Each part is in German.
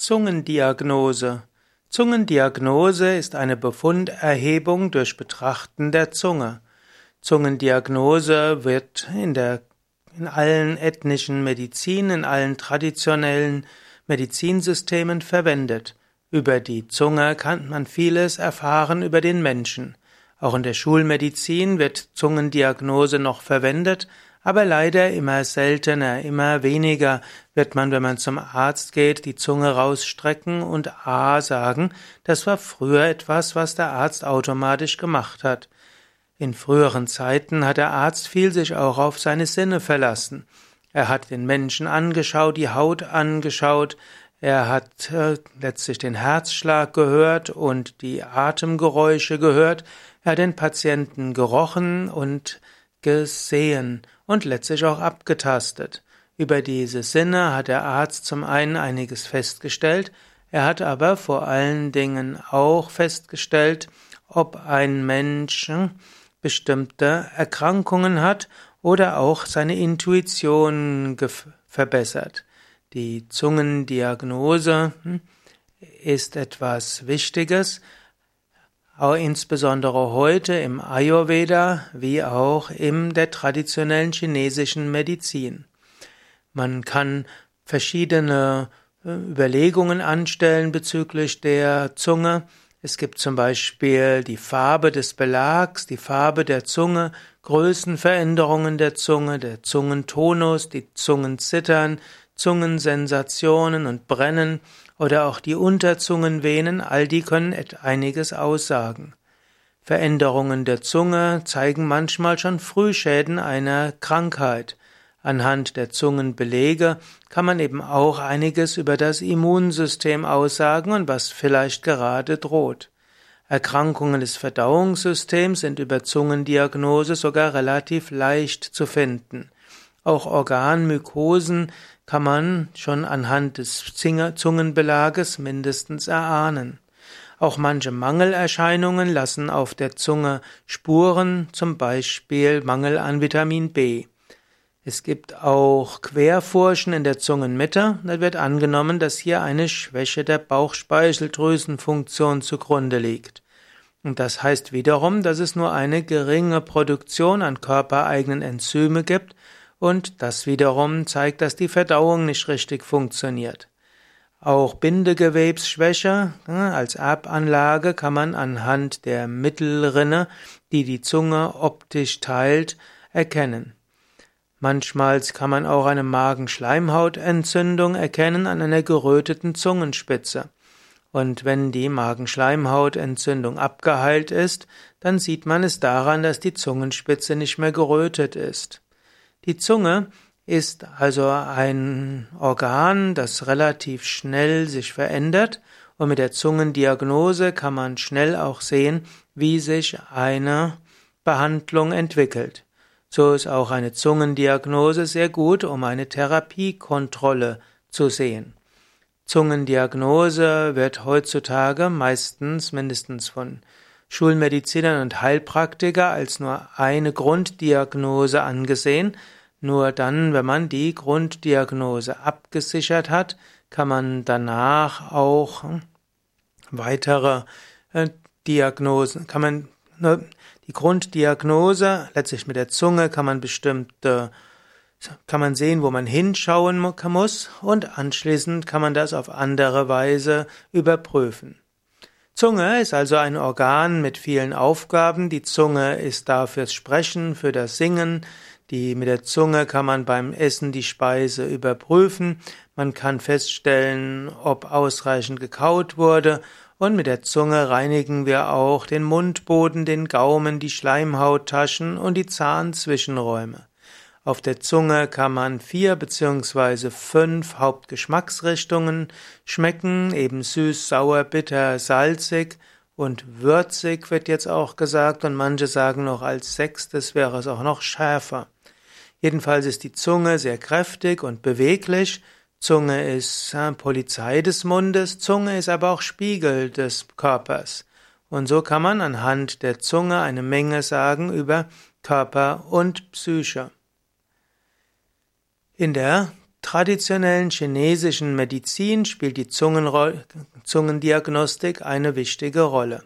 Zungendiagnose. Zungendiagnose ist eine Befunderhebung durch Betrachten der Zunge. Zungendiagnose wird in der in allen ethnischen Medizin, in allen traditionellen Medizinsystemen verwendet. Über die Zunge kann man vieles erfahren über den Menschen. Auch in der Schulmedizin wird Zungendiagnose noch verwendet, aber leider immer seltener, immer weniger wird man, wenn man zum Arzt geht, die Zunge rausstrecken und A sagen. Das war früher etwas, was der Arzt automatisch gemacht hat. In früheren Zeiten hat der Arzt viel sich auch auf seine Sinne verlassen. Er hat den Menschen angeschaut, die Haut angeschaut, er hat äh, letztlich den Herzschlag gehört und die Atemgeräusche gehört, er hat den Patienten gerochen und gesehen und letztlich auch abgetastet. Über diese Sinne hat der Arzt zum einen einiges festgestellt, er hat aber vor allen Dingen auch festgestellt, ob ein Mensch bestimmte Erkrankungen hat oder auch seine Intuition verbessert. Die Zungendiagnose hm, ist etwas Wichtiges, auch insbesondere heute im Ayurveda wie auch in der traditionellen chinesischen Medizin. Man kann verschiedene äh, Überlegungen anstellen bezüglich der Zunge. Es gibt zum Beispiel die Farbe des Belags, die Farbe der Zunge, Größenveränderungen der Zunge, der Zungentonus, die Zungenzittern, Zungensensationen und Brennen oder auch die Unterzungenvenen, all die können einiges aussagen. Veränderungen der Zunge zeigen manchmal schon Frühschäden einer Krankheit. Anhand der Zungenbelege kann man eben auch einiges über das Immunsystem aussagen und was vielleicht gerade droht. Erkrankungen des Verdauungssystems sind über Zungendiagnose sogar relativ leicht zu finden. Auch Organmykosen kann man schon anhand des Zungenbelages mindestens erahnen. Auch manche Mangelerscheinungen lassen auf der Zunge Spuren, zum Beispiel Mangel an Vitamin B. Es gibt auch Querfurchen in der Zungenmitte. Da wird angenommen, dass hier eine Schwäche der Bauchspeicheldrüsenfunktion zugrunde liegt. Und das heißt wiederum, dass es nur eine geringe Produktion an körpereigenen Enzyme gibt und das wiederum zeigt, dass die Verdauung nicht richtig funktioniert. Auch Bindegewebsschwäche als Erbanlage kann man anhand der Mittelrinne, die die Zunge optisch teilt, erkennen. Manchmal kann man auch eine Magenschleimhautentzündung erkennen an einer geröteten Zungenspitze. Und wenn die Magenschleimhautentzündung abgeheilt ist, dann sieht man es daran, dass die Zungenspitze nicht mehr gerötet ist. Die Zunge ist also ein Organ, das relativ schnell sich verändert und mit der Zungendiagnose kann man schnell auch sehen, wie sich eine Behandlung entwickelt. So ist auch eine Zungendiagnose sehr gut, um eine Therapiekontrolle zu sehen. Zungendiagnose wird heutzutage meistens mindestens von Schulmedizinern und Heilpraktiker als nur eine Grunddiagnose angesehen. Nur dann, wenn man die Grunddiagnose abgesichert hat, kann man danach auch hm, weitere äh, Diagnosen, kann man die Grunddiagnose, letztlich mit der Zunge kann man bestimmte kann man sehen, wo man hinschauen muss und anschließend kann man das auf andere Weise überprüfen. Zunge ist also ein Organ mit vielen Aufgaben. Die Zunge ist da fürs Sprechen, für das Singen. Die, mit der Zunge kann man beim Essen die Speise überprüfen. Man kann feststellen, ob ausreichend gekaut wurde. Und mit der Zunge reinigen wir auch den Mundboden, den Gaumen, die Schleimhauttaschen und die Zahnzwischenräume. Auf der Zunge kann man vier beziehungsweise fünf Hauptgeschmacksrichtungen schmecken, eben süß, sauer, bitter, salzig und würzig wird jetzt auch gesagt und manche sagen noch als sechstes wäre es auch noch schärfer. Jedenfalls ist die Zunge sehr kräftig und beweglich. Zunge ist äh, Polizei des Mundes, Zunge ist aber auch Spiegel des Körpers. Und so kann man anhand der Zunge eine Menge sagen über Körper und Psyche. In der traditionellen chinesischen Medizin spielt die Zungendiagnostik eine wichtige Rolle.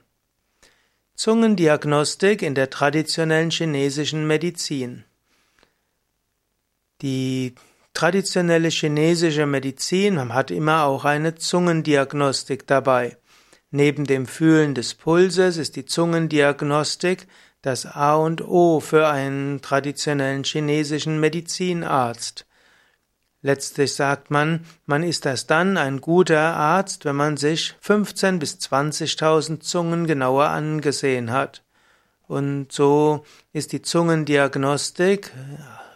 Zungendiagnostik in der traditionellen chinesischen Medizin. Die traditionelle chinesische Medizin hat immer auch eine Zungendiagnostik dabei. Neben dem Fühlen des Pulses ist die Zungendiagnostik das A und O für einen traditionellen chinesischen Medizinarzt. Letztlich sagt man, man ist erst dann ein guter Arzt, wenn man sich 15 bis 20.000 Zungen genauer angesehen hat. Und so ist die Zungendiagnostik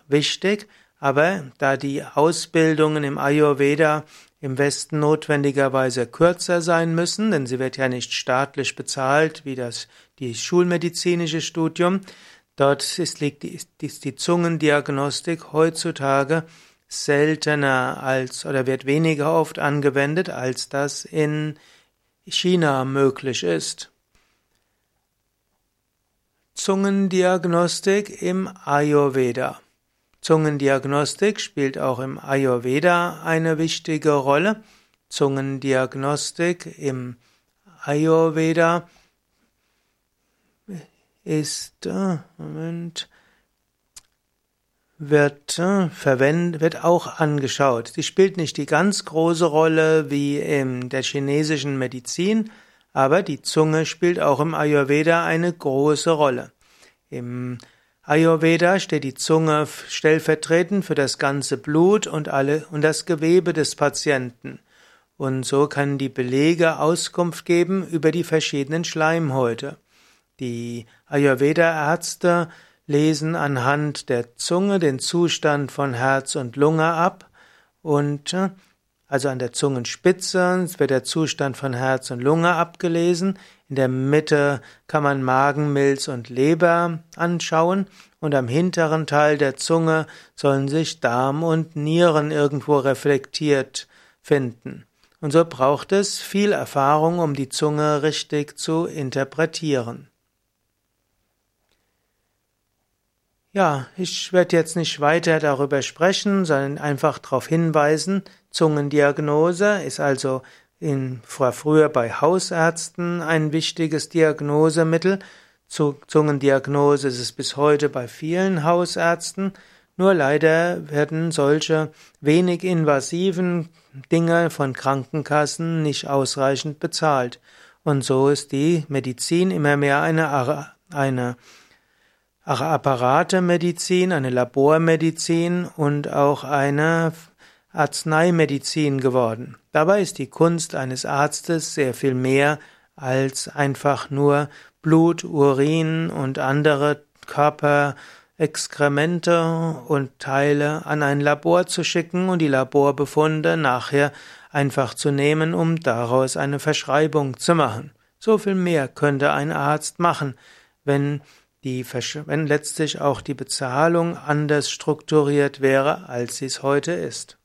wichtig, aber da die Ausbildungen im Ayurveda im Westen notwendigerweise kürzer sein müssen, denn sie wird ja nicht staatlich bezahlt wie das die schulmedizinische Studium, dort ist, liegt ist die Zungendiagnostik heutzutage seltener als oder wird weniger oft angewendet, als das in China möglich ist. Zungendiagnostik im Ayurveda. Zungendiagnostik spielt auch im Ayurveda eine wichtige Rolle. Zungendiagnostik im Ayurveda ist äh, Moment, wird, äh, verwendet, wird auch angeschaut. Sie spielt nicht die ganz große Rolle wie in der chinesischen Medizin, aber die Zunge spielt auch im Ayurveda eine große Rolle. Im Ayurveda steht die Zunge stellvertretend für das ganze Blut und alle und das Gewebe des Patienten. Und so kann die Belege Auskunft geben über die verschiedenen Schleimhäute. Die Ayurveda-Ärzte lesen anhand der Zunge den Zustand von Herz und Lunge ab und äh, also an der Zungenspitze wird der Zustand von Herz und Lunge abgelesen. In der Mitte kann man Magen, Milz und Leber anschauen und am hinteren Teil der Zunge sollen sich Darm und Nieren irgendwo reflektiert finden. Und so braucht es viel Erfahrung, um die Zunge richtig zu interpretieren. Ja, ich werde jetzt nicht weiter darüber sprechen, sondern einfach darauf hinweisen, Zungendiagnose ist also in, früher bei Hausärzten ein wichtiges Diagnosemittel. Zungendiagnose ist es bis heute bei vielen Hausärzten. Nur leider werden solche wenig invasiven Dinge von Krankenkassen nicht ausreichend bezahlt. Und so ist die Medizin immer mehr eine, eine Apparatemedizin, eine Labormedizin und auch eine Arzneimedizin geworden. Dabei ist die Kunst eines Arztes sehr viel mehr als einfach nur Blut, Urin und andere Körperexkremente und Teile an ein Labor zu schicken und die Laborbefunde nachher einfach zu nehmen, um daraus eine Verschreibung zu machen. So viel mehr könnte ein Arzt machen, wenn die, wenn letztlich auch die Bezahlung anders strukturiert wäre, als sie es heute ist.